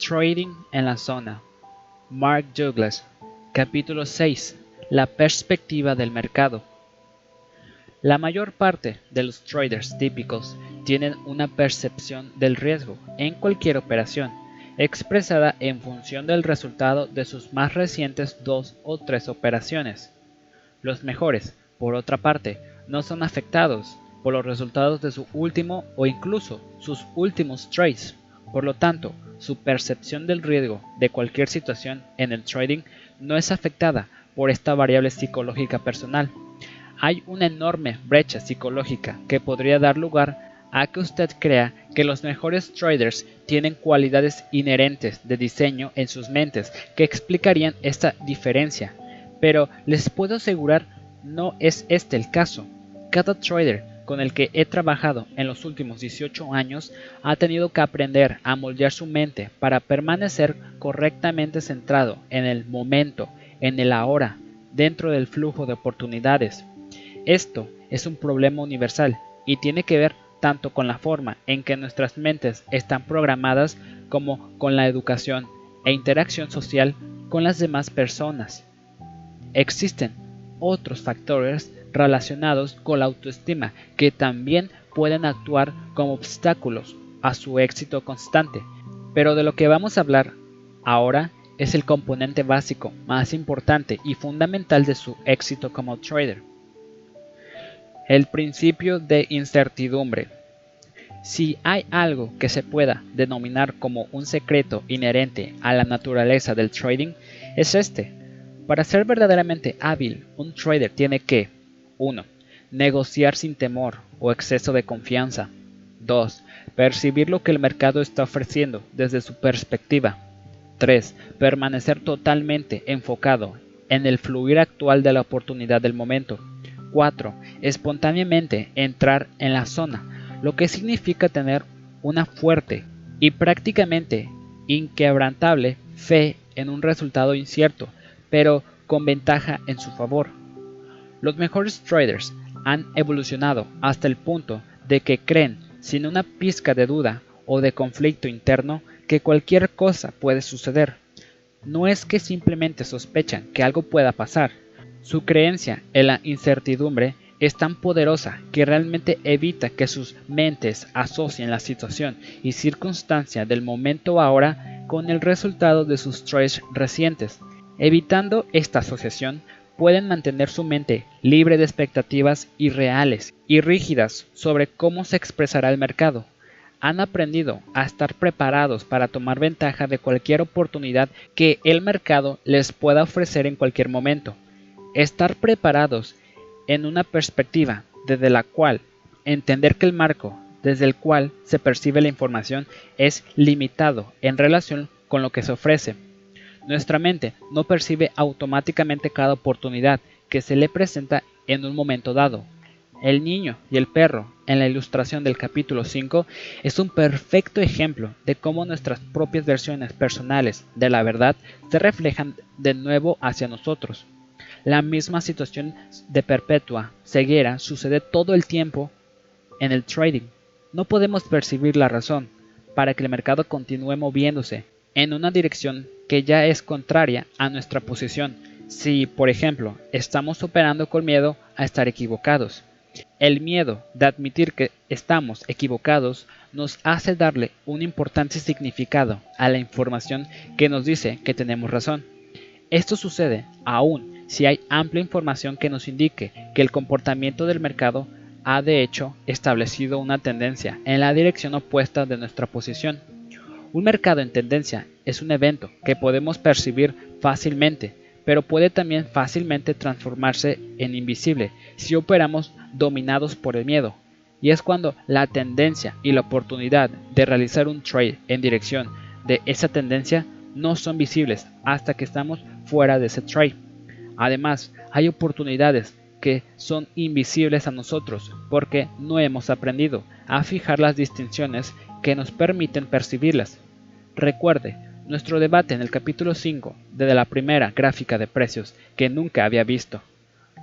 Trading en la zona. Mark Douglas. Capítulo 6. La perspectiva del mercado. La mayor parte de los traders típicos tienen una percepción del riesgo en cualquier operación, expresada en función del resultado de sus más recientes dos o tres operaciones. Los mejores, por otra parte, no son afectados por los resultados de su último o incluso sus últimos trades. Por lo tanto, su percepción del riesgo de cualquier situación en el trading no es afectada por esta variable psicológica personal. Hay una enorme brecha psicológica que podría dar lugar a que usted crea que los mejores traders tienen cualidades inherentes de diseño en sus mentes que explicarían esta diferencia. Pero les puedo asegurar no es este el caso. Cada trader con el que he trabajado en los últimos 18 años ha tenido que aprender a moldear su mente para permanecer correctamente centrado en el momento, en el ahora, dentro del flujo de oportunidades. Esto es un problema universal y tiene que ver tanto con la forma en que nuestras mentes están programadas como con la educación e interacción social con las demás personas. Existen otros factores relacionados con la autoestima que también pueden actuar como obstáculos a su éxito constante. Pero de lo que vamos a hablar ahora es el componente básico más importante y fundamental de su éxito como trader. El principio de incertidumbre. Si hay algo que se pueda denominar como un secreto inherente a la naturaleza del trading, es este. Para ser verdaderamente hábil, un trader tiene que 1. Negociar sin temor o exceso de confianza. 2. Percibir lo que el mercado está ofreciendo desde su perspectiva. 3. Permanecer totalmente enfocado en el fluir actual de la oportunidad del momento. 4. Espontáneamente entrar en la zona, lo que significa tener una fuerte y prácticamente inquebrantable fe en un resultado incierto pero con ventaja en su favor. Los mejores traders han evolucionado hasta el punto de que creen, sin una pizca de duda o de conflicto interno, que cualquier cosa puede suceder. No es que simplemente sospechan que algo pueda pasar. Su creencia en la incertidumbre es tan poderosa que realmente evita que sus mentes asocien la situación y circunstancia del momento ahora con el resultado de sus trades recientes. Evitando esta asociación, pueden mantener su mente libre de expectativas irreales y rígidas sobre cómo se expresará el mercado. Han aprendido a estar preparados para tomar ventaja de cualquier oportunidad que el mercado les pueda ofrecer en cualquier momento. Estar preparados en una perspectiva desde la cual entender que el marco desde el cual se percibe la información es limitado en relación con lo que se ofrece nuestra mente no percibe automáticamente cada oportunidad que se le presenta en un momento dado. El niño y el perro, en la ilustración del capítulo 5, es un perfecto ejemplo de cómo nuestras propias versiones personales de la verdad se reflejan de nuevo hacia nosotros. La misma situación de perpetua ceguera sucede todo el tiempo en el trading. No podemos percibir la razón para que el mercado continúe moviéndose en una dirección que ya es contraria a nuestra posición si, por ejemplo, estamos operando con miedo a estar equivocados. El miedo de admitir que estamos equivocados nos hace darle un importante significado a la información que nos dice que tenemos razón. Esto sucede aún si hay amplia información que nos indique que el comportamiento del mercado ha de hecho establecido una tendencia en la dirección opuesta de nuestra posición. Un mercado en tendencia es un evento que podemos percibir fácilmente, pero puede también fácilmente transformarse en invisible si operamos dominados por el miedo. Y es cuando la tendencia y la oportunidad de realizar un trade en dirección de esa tendencia no son visibles hasta que estamos fuera de ese trade. Además, hay oportunidades que son invisibles a nosotros porque no hemos aprendido a fijar las distinciones que nos permiten percibirlas. Recuerde nuestro debate en el capítulo 5 de la primera gráfica de precios que nunca había visto.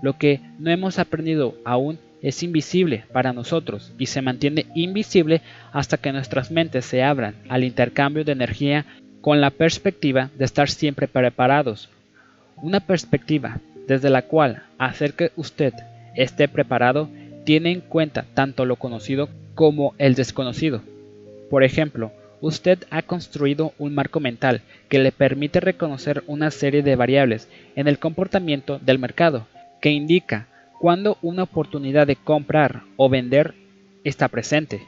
Lo que no hemos aprendido aún es invisible para nosotros y se mantiene invisible hasta que nuestras mentes se abran al intercambio de energía con la perspectiva de estar siempre preparados. Una perspectiva desde la cual hacer que usted esté preparado tiene en cuenta tanto lo conocido como el desconocido. Por ejemplo, usted ha construido un marco mental que le permite reconocer una serie de variables en el comportamiento del mercado que indica cuando una oportunidad de comprar o vender está presente.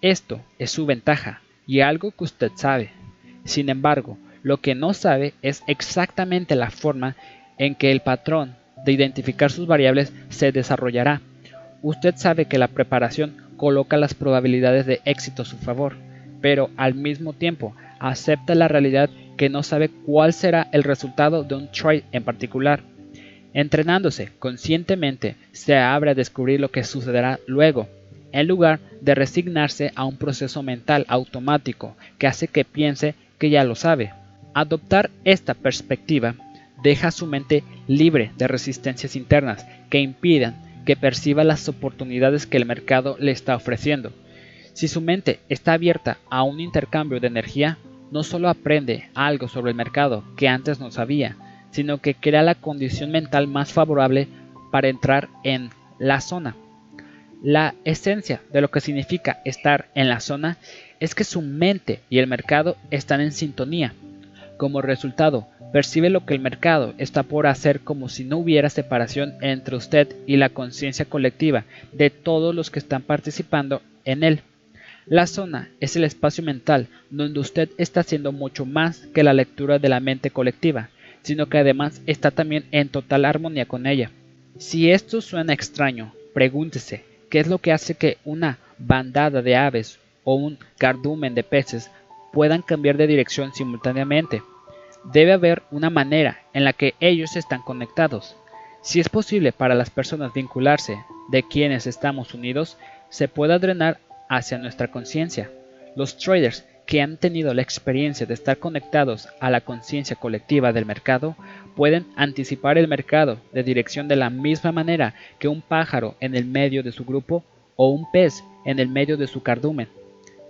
Esto es su ventaja y algo que usted sabe. Sin embargo, lo que no sabe es exactamente la forma en que el patrón de identificar sus variables se desarrollará. Usted sabe que la preparación coloca las probabilidades de éxito a su favor, pero al mismo tiempo acepta la realidad que no sabe cuál será el resultado de un trade en particular. Entrenándose conscientemente se abre a descubrir lo que sucederá luego, en lugar de resignarse a un proceso mental automático que hace que piense que ya lo sabe. Adoptar esta perspectiva deja su mente libre de resistencias internas que impidan que perciba las oportunidades que el mercado le está ofreciendo. Si su mente está abierta a un intercambio de energía, no solo aprende algo sobre el mercado que antes no sabía, sino que crea la condición mental más favorable para entrar en la zona. La esencia de lo que significa estar en la zona es que su mente y el mercado están en sintonía. Como resultado, percibe lo que el mercado está por hacer como si no hubiera separación entre usted y la conciencia colectiva de todos los que están participando en él. La zona es el espacio mental donde usted está haciendo mucho más que la lectura de la mente colectiva, sino que además está también en total armonía con ella. Si esto suena extraño, pregúntese qué es lo que hace que una bandada de aves o un cardumen de peces puedan cambiar de dirección simultáneamente. Debe haber una manera en la que ellos están conectados. Si es posible para las personas vincularse de quienes estamos unidos, se puede drenar hacia nuestra conciencia. Los traders que han tenido la experiencia de estar conectados a la conciencia colectiva del mercado pueden anticipar el mercado de dirección de la misma manera que un pájaro en el medio de su grupo o un pez en el medio de su cardumen.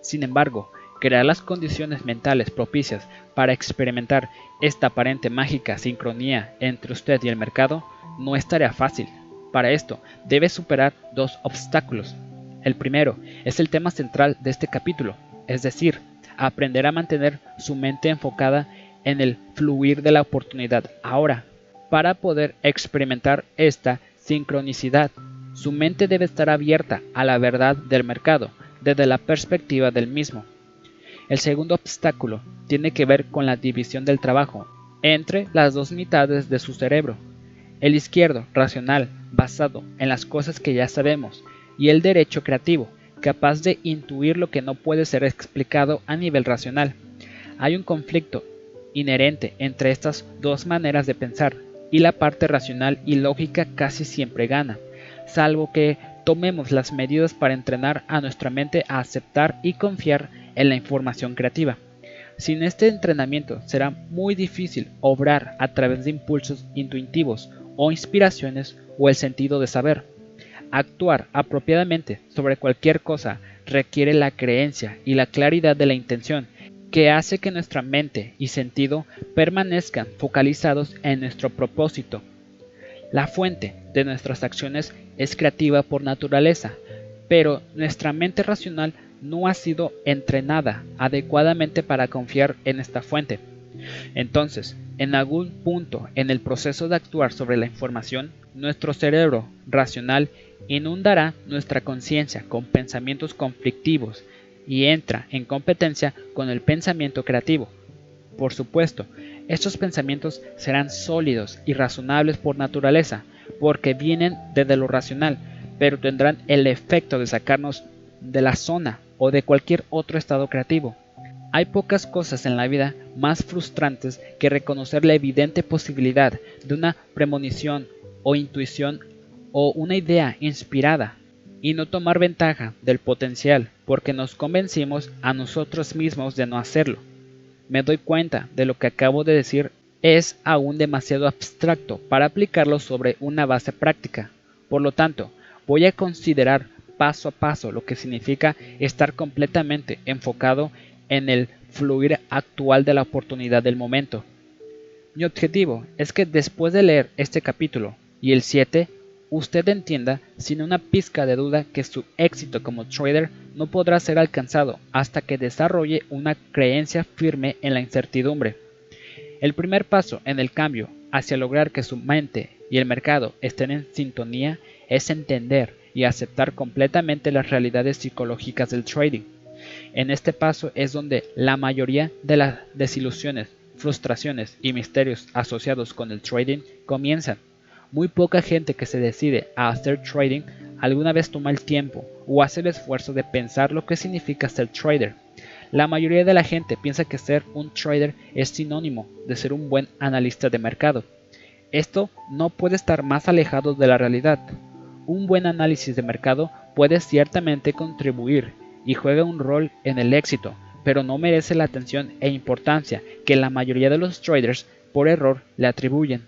Sin embargo, crear las condiciones mentales propicias para experimentar esta aparente mágica sincronía entre usted y el mercado no es tarea fácil. Para esto, debe superar dos obstáculos. El primero es el tema central de este capítulo, es decir, aprender a mantener su mente enfocada en el fluir de la oportunidad ahora. Para poder experimentar esta sincronicidad, su mente debe estar abierta a la verdad del mercado desde la perspectiva del mismo. El segundo obstáculo tiene que ver con la división del trabajo entre las dos mitades de su cerebro, el izquierdo, racional, basado en las cosas que ya sabemos, y el derecho creativo, capaz de intuir lo que no puede ser explicado a nivel racional. Hay un conflicto inherente entre estas dos maneras de pensar, y la parte racional y lógica casi siempre gana, salvo que tomemos las medidas para entrenar a nuestra mente a aceptar y confiar en la información creativa. Sin este entrenamiento será muy difícil obrar a través de impulsos intuitivos o inspiraciones o el sentido de saber. Actuar apropiadamente sobre cualquier cosa requiere la creencia y la claridad de la intención que hace que nuestra mente y sentido permanezcan focalizados en nuestro propósito. La fuente de nuestras acciones es creativa por naturaleza, pero nuestra mente racional no ha sido entrenada adecuadamente para confiar en esta fuente. Entonces, en algún punto en el proceso de actuar sobre la información, nuestro cerebro racional inundará nuestra conciencia con pensamientos conflictivos y entra en competencia con el pensamiento creativo. Por supuesto, estos pensamientos serán sólidos y razonables por naturaleza, porque vienen desde lo racional, pero tendrán el efecto de sacarnos de la zona o de cualquier otro estado creativo. Hay pocas cosas en la vida más frustrantes que reconocer la evidente posibilidad de una premonición o intuición o una idea inspirada y no tomar ventaja del potencial porque nos convencimos a nosotros mismos de no hacerlo. Me doy cuenta de lo que acabo de decir es aún demasiado abstracto para aplicarlo sobre una base práctica. Por lo tanto, voy a considerar paso a paso lo que significa estar completamente enfocado en el fluir actual de la oportunidad del momento. Mi objetivo es que después de leer este capítulo y el 7, usted entienda sin una pizca de duda que su éxito como trader no podrá ser alcanzado hasta que desarrolle una creencia firme en la incertidumbre. El primer paso en el cambio hacia lograr que su mente y el mercado estén en sintonía es entender y aceptar completamente las realidades psicológicas del trading. En este paso es donde la mayoría de las desilusiones, frustraciones y misterios asociados con el trading comienzan. Muy poca gente que se decide a hacer trading alguna vez toma el tiempo o hace el esfuerzo de pensar lo que significa ser trader. La mayoría de la gente piensa que ser un trader es sinónimo de ser un buen analista de mercado. Esto no puede estar más alejado de la realidad. Un buen análisis de mercado puede ciertamente contribuir y juega un rol en el éxito, pero no merece la atención e importancia que la mayoría de los traders por error le atribuyen.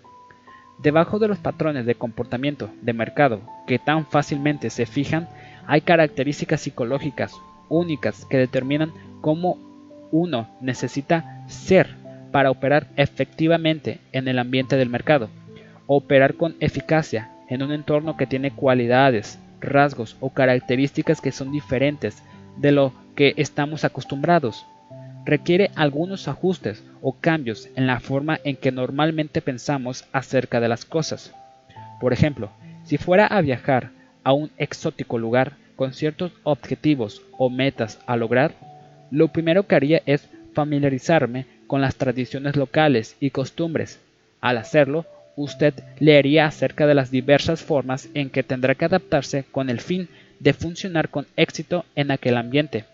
Debajo de los patrones de comportamiento de mercado que tan fácilmente se fijan, hay características psicológicas únicas que determinan cómo uno necesita ser para operar efectivamente en el ambiente del mercado. Operar con eficacia en un entorno que tiene cualidades, rasgos o características que son diferentes de lo que estamos acostumbrados requiere algunos ajustes o cambios en la forma en que normalmente pensamos acerca de las cosas. Por ejemplo, si fuera a viajar a un exótico lugar con ciertos objetivos o metas a lograr, lo primero que haría es familiarizarme con las tradiciones locales y costumbres. Al hacerlo, usted leería acerca de las diversas formas en que tendrá que adaptarse con el fin de funcionar con éxito en aquel ambiente.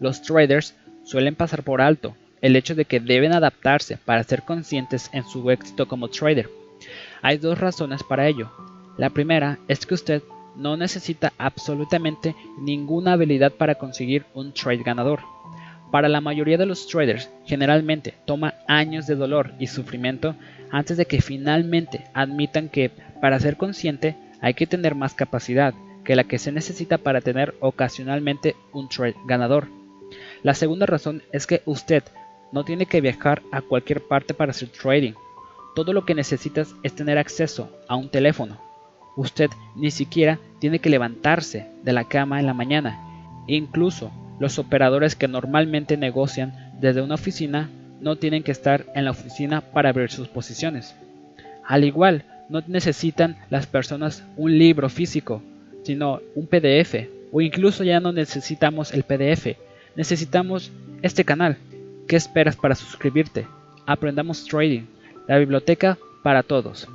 Los traders suelen pasar por alto el hecho de que deben adaptarse para ser conscientes en su éxito como trader. Hay dos razones para ello. La primera es que usted no necesita absolutamente ninguna habilidad para conseguir un trade ganador. Para la mayoría de los traders, generalmente toma años de dolor y sufrimiento antes de que finalmente admitan que para ser consciente hay que tener más capacidad que la que se necesita para tener ocasionalmente un trade ganador. La segunda razón es que usted no tiene que viajar a cualquier parte para hacer trading. Todo lo que necesitas es tener acceso a un teléfono. Usted ni siquiera tiene que levantarse de la cama en la mañana. Incluso los operadores que normalmente negocian desde una oficina no tienen que estar en la oficina para abrir sus posiciones. Al igual, no necesitan las personas un libro físico, sino un PDF, o incluso ya no necesitamos el PDF, Necesitamos este canal. ¿Qué esperas para suscribirte? Aprendamos Trading, la biblioteca para todos.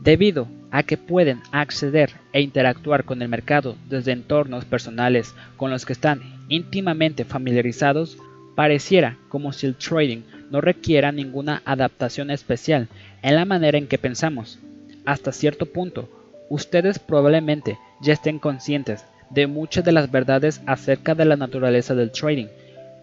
Debido a que pueden acceder e interactuar con el mercado desde entornos personales con los que están íntimamente familiarizados, pareciera como si el trading no requiera ninguna adaptación especial en la manera en que pensamos. Hasta cierto punto, ustedes probablemente ya estén conscientes de muchas de las verdades acerca de la naturaleza del trading,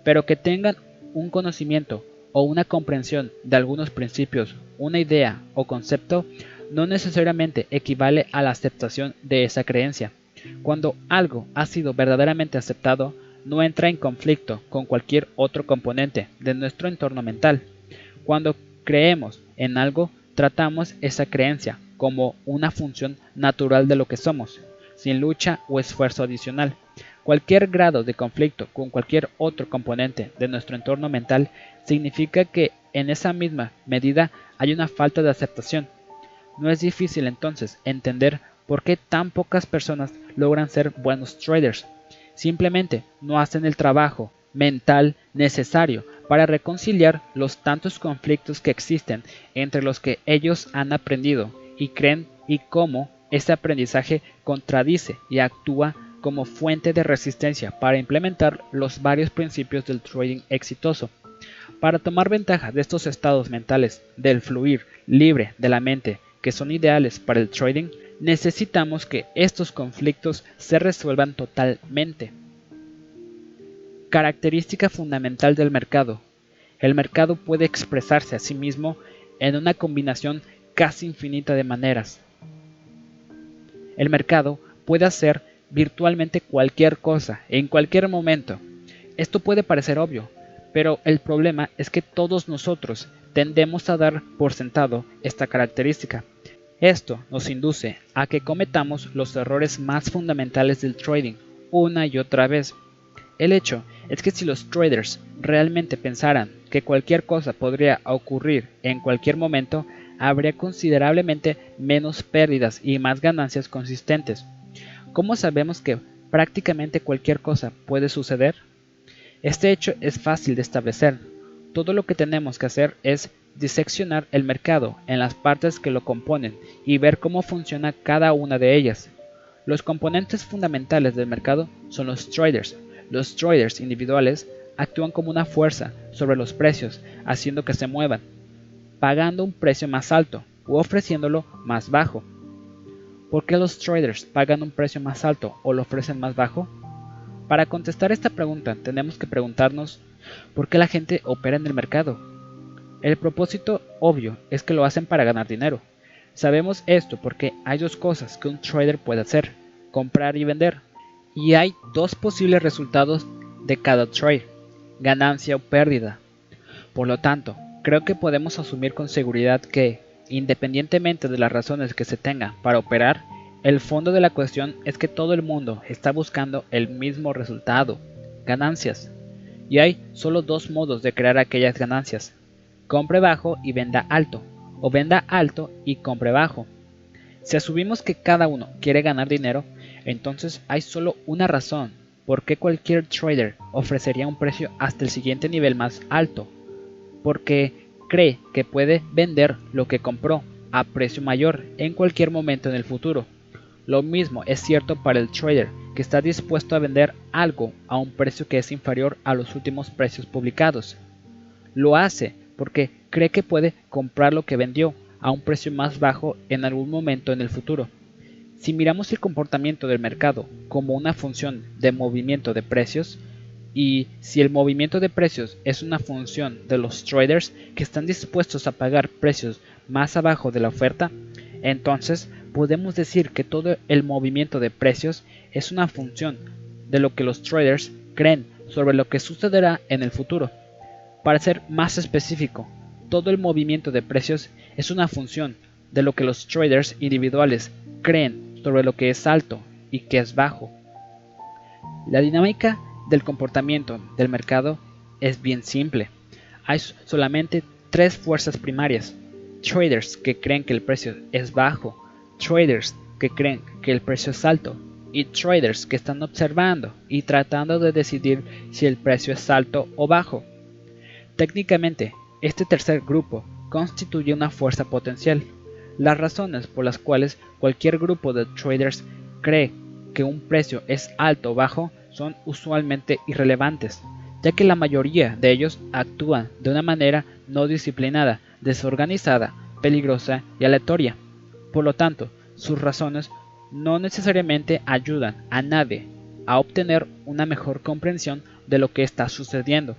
pero que tengan un conocimiento o una comprensión de algunos principios, una idea o concepto, no necesariamente equivale a la aceptación de esa creencia. Cuando algo ha sido verdaderamente aceptado, no entra en conflicto con cualquier otro componente de nuestro entorno mental. Cuando creemos en algo, tratamos esa creencia como una función natural de lo que somos, sin lucha o esfuerzo adicional. Cualquier grado de conflicto con cualquier otro componente de nuestro entorno mental significa que en esa misma medida hay una falta de aceptación. No es difícil entonces entender por qué tan pocas personas logran ser buenos traders. Simplemente no hacen el trabajo mental necesario para reconciliar los tantos conflictos que existen entre los que ellos han aprendido y creen y cómo este aprendizaje contradice y actúa como fuente de resistencia para implementar los varios principios del trading exitoso. Para tomar ventaja de estos estados mentales del fluir libre de la mente que son ideales para el trading, necesitamos que estos conflictos se resuelvan totalmente. Característica fundamental del mercado. El mercado puede expresarse a sí mismo en una combinación casi infinita de maneras, el mercado puede hacer virtualmente cualquier cosa en cualquier momento. Esto puede parecer obvio, Pero el problema es que todos nosotros tendemos a dar por sentado esta característica. Esto nos induce a que cometamos los errores más fundamentales del trading una y otra vez. El hecho es que si los traders realmente pensaran que cualquier cosa podría ocurrir en cualquier momento, habría considerablemente menos pérdidas y más ganancias consistentes. ¿Cómo sabemos que prácticamente cualquier cosa puede suceder? Este hecho es fácil de establecer. Todo lo que tenemos que hacer es diseccionar el mercado en las partes que lo componen y ver cómo funciona cada una de ellas. Los componentes fundamentales del mercado son los traders. Los traders individuales actúan como una fuerza sobre los precios, haciendo que se muevan, pagando un precio más alto u ofreciéndolo más bajo. ¿Por qué los traders pagan un precio más alto o lo ofrecen más bajo? Para contestar esta pregunta tenemos que preguntarnos por qué la gente opera en el mercado. El propósito obvio es que lo hacen para ganar dinero. Sabemos esto porque hay dos cosas que un trader puede hacer, comprar y vender. Y hay dos posibles resultados de cada trade, ganancia o pérdida. Por lo tanto, creo que podemos asumir con seguridad que, independientemente de las razones que se tenga para operar, el fondo de la cuestión es que todo el mundo está buscando el mismo resultado, ganancias. Y hay solo dos modos de crear aquellas ganancias, compre bajo y venda alto, o venda alto y compre bajo. Si asumimos que cada uno quiere ganar dinero, entonces hay solo una razón por qué cualquier trader ofrecería un precio hasta el siguiente nivel más alto, porque cree que puede vender lo que compró a precio mayor en cualquier momento en el futuro. Lo mismo es cierto para el trader que está dispuesto a vender algo a un precio que es inferior a los últimos precios publicados. Lo hace porque cree que puede comprar lo que vendió a un precio más bajo en algún momento en el futuro. Si miramos el comportamiento del mercado como una función de movimiento de precios, y si el movimiento de precios es una función de los traders que están dispuestos a pagar precios más abajo de la oferta, entonces podemos decir que todo el movimiento de precios es una función de lo que los traders creen sobre lo que sucederá en el futuro. Para ser más específico, todo el movimiento de precios es una función de lo que los traders individuales creen sobre lo que es alto y que es bajo. La dinámica del comportamiento del mercado es bien simple. Hay solamente tres fuerzas primarias. Traders que creen que el precio es bajo, traders que creen que el precio es alto y traders que están observando y tratando de decidir si el precio es alto o bajo. Técnicamente, este tercer grupo constituye una fuerza potencial. Las razones por las cuales cualquier grupo de traders cree que un precio es alto o bajo son usualmente irrelevantes, ya que la mayoría de ellos actúan de una manera no disciplinada, desorganizada, peligrosa y aleatoria. Por lo tanto, sus razones no necesariamente ayudan a nadie a obtener una mejor comprensión de lo que está sucediendo.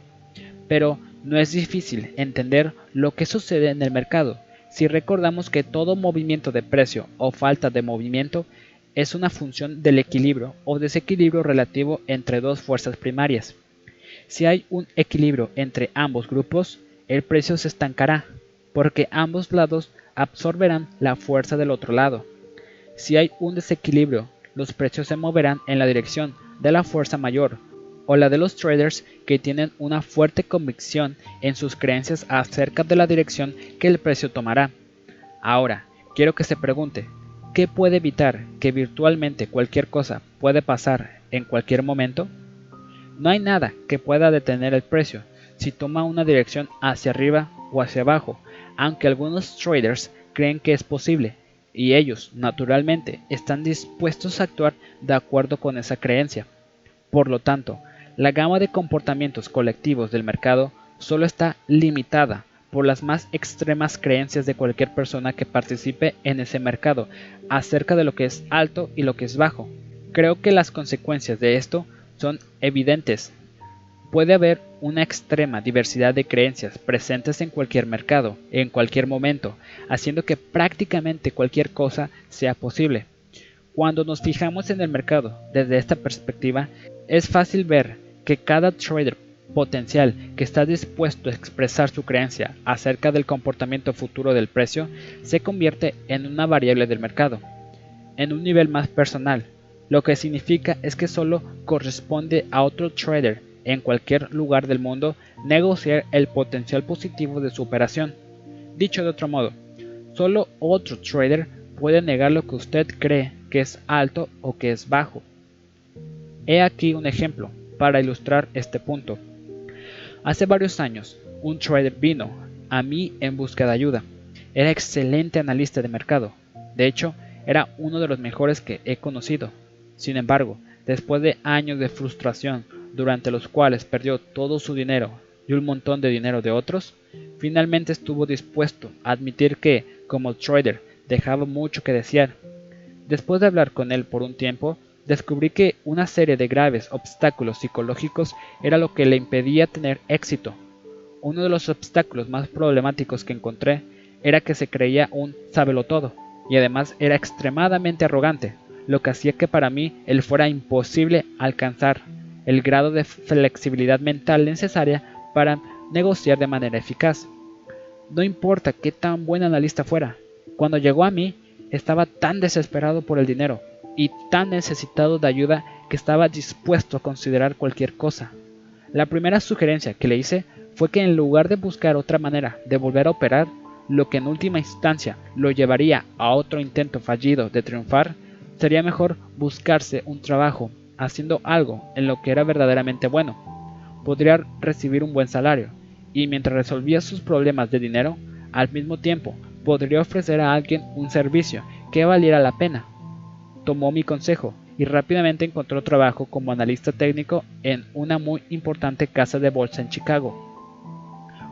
Pero no es difícil entender lo que sucede en el mercado si recordamos que todo movimiento de precio o falta de movimiento es una función del equilibrio o desequilibrio relativo entre dos fuerzas primarias. Si hay un equilibrio entre ambos grupos, el precio se estancará, porque ambos lados absorberán la fuerza del otro lado. Si hay un desequilibrio, los precios se moverán en la dirección de la fuerza mayor, o la de los traders que tienen una fuerte convicción en sus creencias acerca de la dirección que el precio tomará. Ahora, quiero que se pregunte, ¿Qué puede evitar que virtualmente cualquier cosa puede pasar en cualquier momento? No hay nada que pueda detener el precio si toma una dirección hacia arriba o hacia abajo, aunque algunos traders creen que es posible, y ellos, naturalmente, están dispuestos a actuar de acuerdo con esa creencia. Por lo tanto, la gama de comportamientos colectivos del mercado solo está limitada por las más extremas creencias de cualquier persona que participe en ese mercado acerca de lo que es alto y lo que es bajo. Creo que las consecuencias de esto son evidentes. Puede haber una extrema diversidad de creencias presentes en cualquier mercado, en cualquier momento, haciendo que prácticamente cualquier cosa sea posible. Cuando nos fijamos en el mercado desde esta perspectiva, es fácil ver que cada trader potencial que está dispuesto a expresar su creencia acerca del comportamiento futuro del precio se convierte en una variable del mercado, en un nivel más personal, lo que significa es que solo corresponde a otro trader en cualquier lugar del mundo negociar el potencial positivo de su operación. Dicho de otro modo, solo otro trader puede negar lo que usted cree que es alto o que es bajo. He aquí un ejemplo para ilustrar este punto. Hace varios años, un trader vino a mí en busca de ayuda. Era excelente analista de mercado. De hecho, era uno de los mejores que he conocido. Sin embargo, después de años de frustración, durante los cuales perdió todo su dinero y un montón de dinero de otros, finalmente estuvo dispuesto a admitir que, como trader, dejaba mucho que desear. Después de hablar con él por un tiempo, descubrí que una serie de graves obstáculos psicológicos era lo que le impedía tener éxito. Uno de los obstáculos más problemáticos que encontré era que se creía un todo y además era extremadamente arrogante, lo que hacía que para mí él fuera imposible alcanzar el grado de flexibilidad mental necesaria para negociar de manera eficaz. No importa qué tan buen analista fuera, cuando llegó a mí estaba tan desesperado por el dinero y tan necesitado de ayuda que estaba dispuesto a considerar cualquier cosa. La primera sugerencia que le hice fue que en lugar de buscar otra manera de volver a operar, lo que en última instancia lo llevaría a otro intento fallido de triunfar, sería mejor buscarse un trabajo haciendo algo en lo que era verdaderamente bueno. Podría recibir un buen salario y mientras resolvía sus problemas de dinero, al mismo tiempo podría ofrecer a alguien un servicio que valiera la pena. Tomó mi consejo y rápidamente encontró trabajo como analista técnico en una muy importante casa de bolsa en Chicago.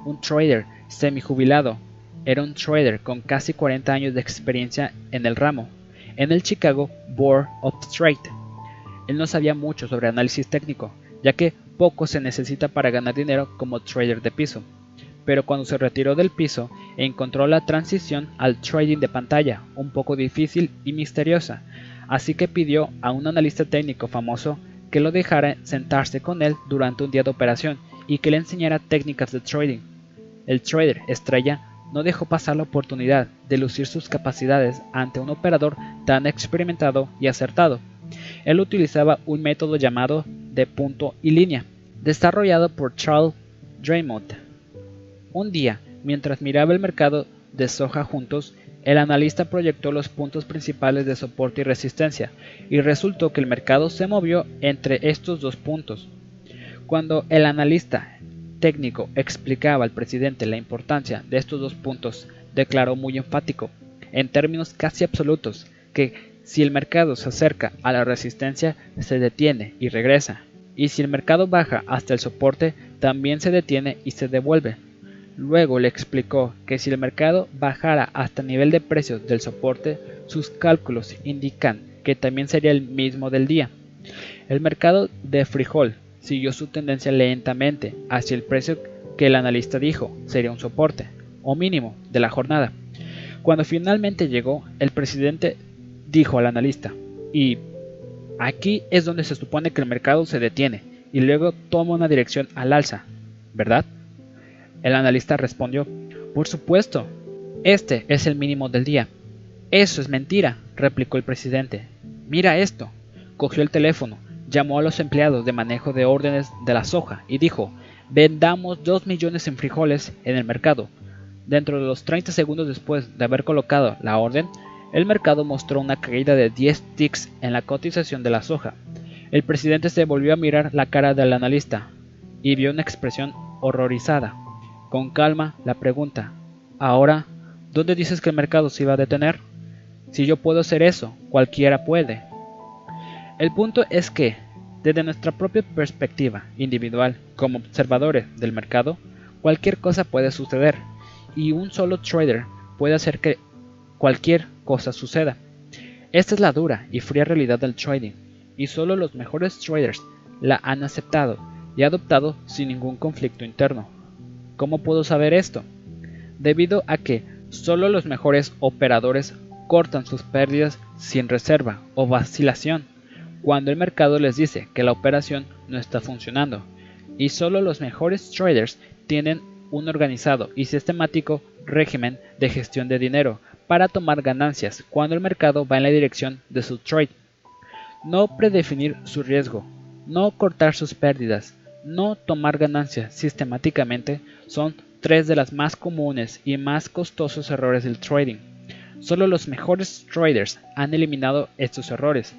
Un trader semi-jubilado era un trader con casi 40 años de experiencia en el ramo, en el Chicago Board of Trade. Él no sabía mucho sobre análisis técnico, ya que poco se necesita para ganar dinero como trader de piso. Pero cuando se retiró del piso, encontró la transición al trading de pantalla un poco difícil y misteriosa, así que pidió a un analista técnico famoso que lo dejara sentarse con él durante un día de operación y que le enseñara técnicas de trading. El trader estrella no dejó pasar la oportunidad de lucir sus capacidades ante un operador tan experimentado y acertado. Él utilizaba un método llamado de punto y línea, desarrollado por Charles Draymond. Un día, mientras miraba el mercado de soja juntos, el analista proyectó los puntos principales de soporte y resistencia, y resultó que el mercado se movió entre estos dos puntos. Cuando el analista técnico explicaba al presidente la importancia de estos dos puntos, declaró muy enfático, en términos casi absolutos, que si el mercado se acerca a la resistencia, se detiene y regresa, y si el mercado baja hasta el soporte, también se detiene y se devuelve. Luego le explicó que si el mercado bajara hasta el nivel de precios del soporte, sus cálculos indican que también sería el mismo del día. El mercado de frijol siguió su tendencia lentamente hacia el precio que el analista dijo sería un soporte, o mínimo, de la jornada. Cuando finalmente llegó, el presidente dijo al analista, y aquí es donde se supone que el mercado se detiene y luego toma una dirección al alza, ¿verdad? El analista respondió, por supuesto, este es el mínimo del día. Eso es mentira, replicó el presidente. Mira esto. Cogió el teléfono, llamó a los empleados de manejo de órdenes de la soja y dijo, vendamos 2 millones en frijoles en el mercado. Dentro de los 30 segundos después de haber colocado la orden, el mercado mostró una caída de 10 ticks en la cotización de la soja. El presidente se volvió a mirar la cara del analista y vio una expresión horrorizada. Con calma, la pregunta, ahora, ¿dónde dices que el mercado se iba a detener? Si yo puedo hacer eso, cualquiera puede. El punto es que, desde nuestra propia perspectiva individual, como observadores del mercado, cualquier cosa puede suceder, y un solo trader puede hacer que cualquier cosa suceda. Esta es la dura y fría realidad del trading, y solo los mejores traders la han aceptado y adoptado sin ningún conflicto interno. ¿Cómo puedo saber esto? Debido a que solo los mejores operadores cortan sus pérdidas sin reserva o vacilación cuando el mercado les dice que la operación no está funcionando. y solo los mejores traders tienen un organizado y sistemático régimen de gestión de dinero para tomar ganancias cuando el mercado va en la dirección de su trade. No predefinir su riesgo, no cortar sus pérdidas, no tomar ganancias sistemáticamente son tres de las más comunes y más costosos errores del trading. Solo los mejores traders han eliminado estos errores.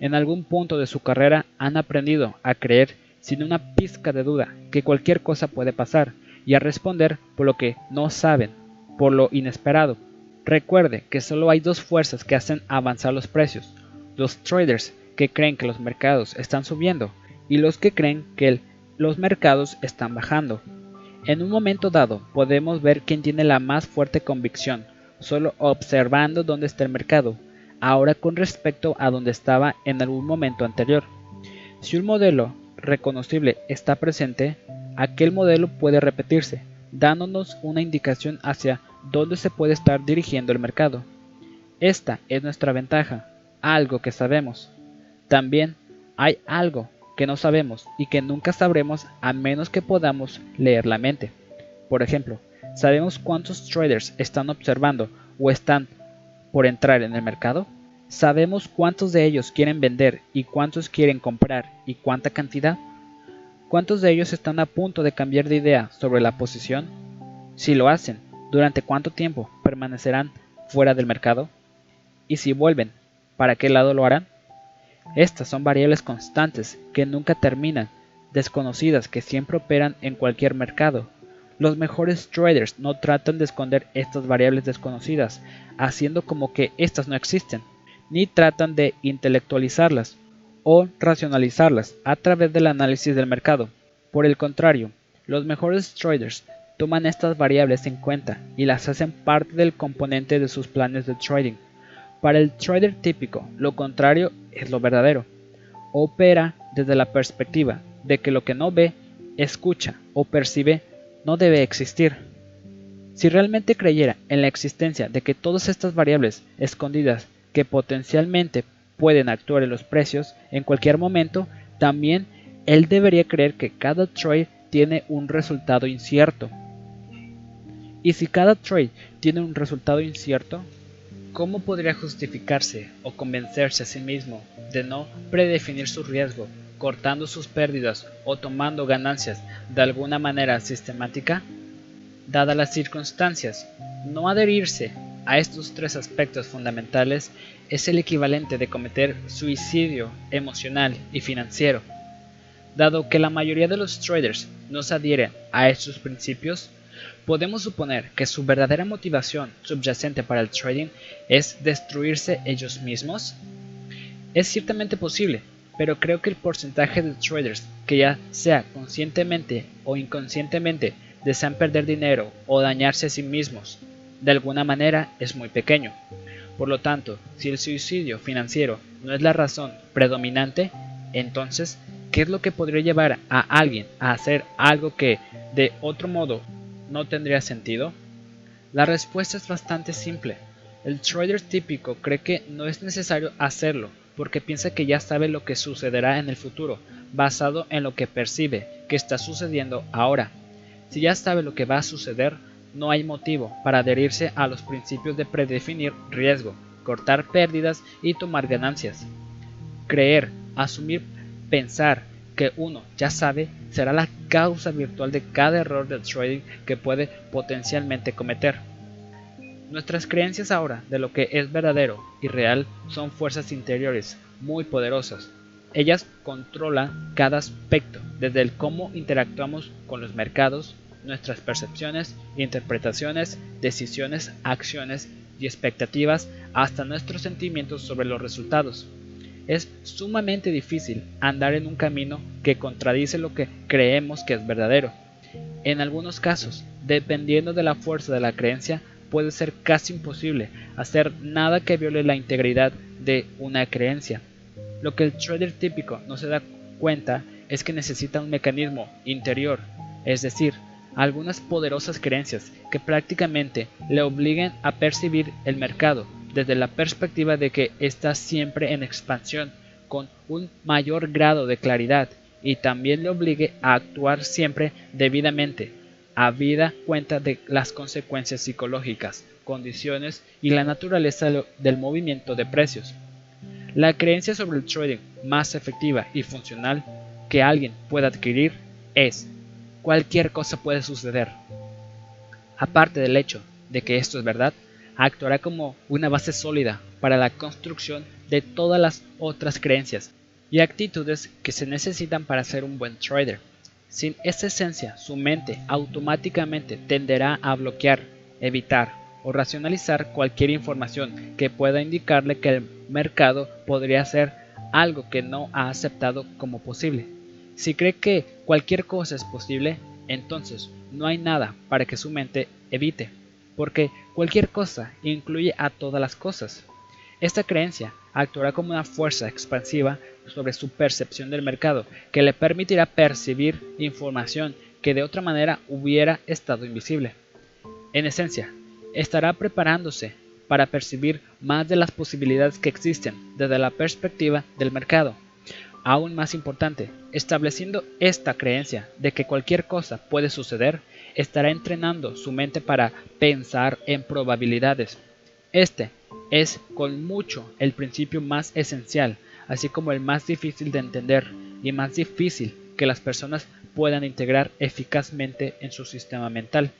En algún punto de su carrera han aprendido a creer sin una pizca de duda que cualquier cosa puede pasar y a responder por lo que no saben, por lo inesperado. Recuerde que solo hay dos fuerzas que hacen avanzar los precios, los traders que creen que los mercados están subiendo y los que creen que los mercados están bajando. En un momento dado podemos ver quién tiene la más fuerte convicción, solo observando dónde está el mercado, ahora con respecto a donde estaba en algún momento anterior. Si un modelo reconocible está presente, aquel modelo puede repetirse, dándonos una indicación hacia dónde se puede estar dirigiendo el mercado. Esta es nuestra ventaja, algo que sabemos. También hay algo que no sabemos y que nunca sabremos a menos que podamos leer la mente. Por ejemplo, sabemos cuántos traders están observando o están por entrar en el mercado. ¿Sabemos cuántos de ellos quieren vender y cuántos quieren comprar y cuánta cantidad? ¿Cuántos de ellos están a punto de cambiar de idea sobre la posición? Si lo hacen, ¿durante cuánto tiempo permanecerán fuera del mercado? Y si vuelven, ¿para qué lado lo harán? Estas son variables constantes que nunca terminan, desconocidas que siempre operan en cualquier mercado. Los mejores traders no tratan de esconder estas variables desconocidas, haciendo como que éstas no existen, ni tratan de intelectualizarlas o racionalizarlas a través del análisis del mercado. Por el contrario, los mejores traders toman estas variables en cuenta y las hacen parte del componente de sus planes de trading. Para el trader típico, lo contrario es lo verdadero. Opera desde la perspectiva de que lo que no ve, escucha o percibe no debe existir. Si realmente creyera en la existencia de que todas estas variables escondidas que potencialmente pueden actuar en los precios en cualquier momento, también él debería creer que cada trade tiene un resultado incierto. Y si cada trade tiene un resultado incierto, ¿Cómo podría justificarse o convencerse a sí mismo de no predefinir su riesgo, cortando sus pérdidas o tomando ganancias de alguna manera sistemática? Dadas las circunstancias, no adherirse a estos tres aspectos fundamentales es el equivalente de cometer suicidio emocional y financiero. Dado que la mayoría de los traders no se adhieren a estos principios, podemos suponer que su verdadera motivación subyacente para el trading es destruirse ellos mismos? Es ciertamente posible, pero creo que el porcentaje de traders que ya sea conscientemente o inconscientemente desean perder dinero o dañarse a sí mismos de alguna manera es muy pequeño. Por lo tanto, si el suicidio financiero no es la razón predominante, entonces, ¿qué es lo que podría llevar a alguien a hacer algo que, de otro modo, no tendría sentido? La respuesta es bastante simple. El trader típico cree que no es necesario hacerlo porque piensa que ya sabe lo que sucederá en el futuro, basado en lo que percibe que está sucediendo ahora. Si ya sabe lo que va a suceder, no hay motivo para adherirse a los principios de predefinir riesgo, cortar pérdidas y tomar ganancias. Creer, asumir, pensar que uno ya sabe será la causa virtual de cada error del trading que puede potencialmente cometer. Nuestras creencias ahora de lo que es verdadero y real son fuerzas interiores muy poderosas. Ellas controlan cada aspecto, desde el cómo interactuamos con los mercados, nuestras percepciones, interpretaciones, decisiones, acciones y expectativas, hasta nuestros sentimientos sobre los resultados. Es sumamente difícil andar en un camino que contradice lo que creemos que es verdadero. En algunos casos, dependiendo de la fuerza de la creencia, puede ser casi imposible hacer nada que viole la integridad de una creencia. Lo que el trader típico no se da cuenta es que necesita un mecanismo interior, es decir, algunas poderosas creencias que prácticamente le obliguen a percibir el mercado desde la perspectiva de que está siempre en expansión, con un mayor grado de claridad y también le obligue a actuar siempre debidamente, habida cuenta de las consecuencias psicológicas, condiciones y la naturaleza del movimiento de precios. La creencia sobre el trading más efectiva y funcional que alguien pueda adquirir es cualquier cosa puede suceder. Aparte del hecho de que esto es verdad, actuará como una base sólida para la construcción de todas las otras creencias y actitudes que se necesitan para ser un buen trader. Sin esa esencia, su mente automáticamente tenderá a bloquear, evitar o racionalizar cualquier información que pueda indicarle que el mercado podría ser algo que no ha aceptado como posible. Si cree que cualquier cosa es posible, entonces no hay nada para que su mente evite, porque cualquier cosa incluye a todas las cosas. Esta creencia actuará como una fuerza expansiva sobre su percepción del mercado, que le permitirá percibir información que de otra manera hubiera estado invisible. En esencia, estará preparándose para percibir más de las posibilidades que existen desde la perspectiva del mercado. Aún más importante, estableciendo esta creencia de que cualquier cosa puede suceder, estará entrenando su mente para pensar en probabilidades. Este es con mucho el principio más esencial, así como el más difícil de entender y más difícil que las personas puedan integrar eficazmente en su sistema mental.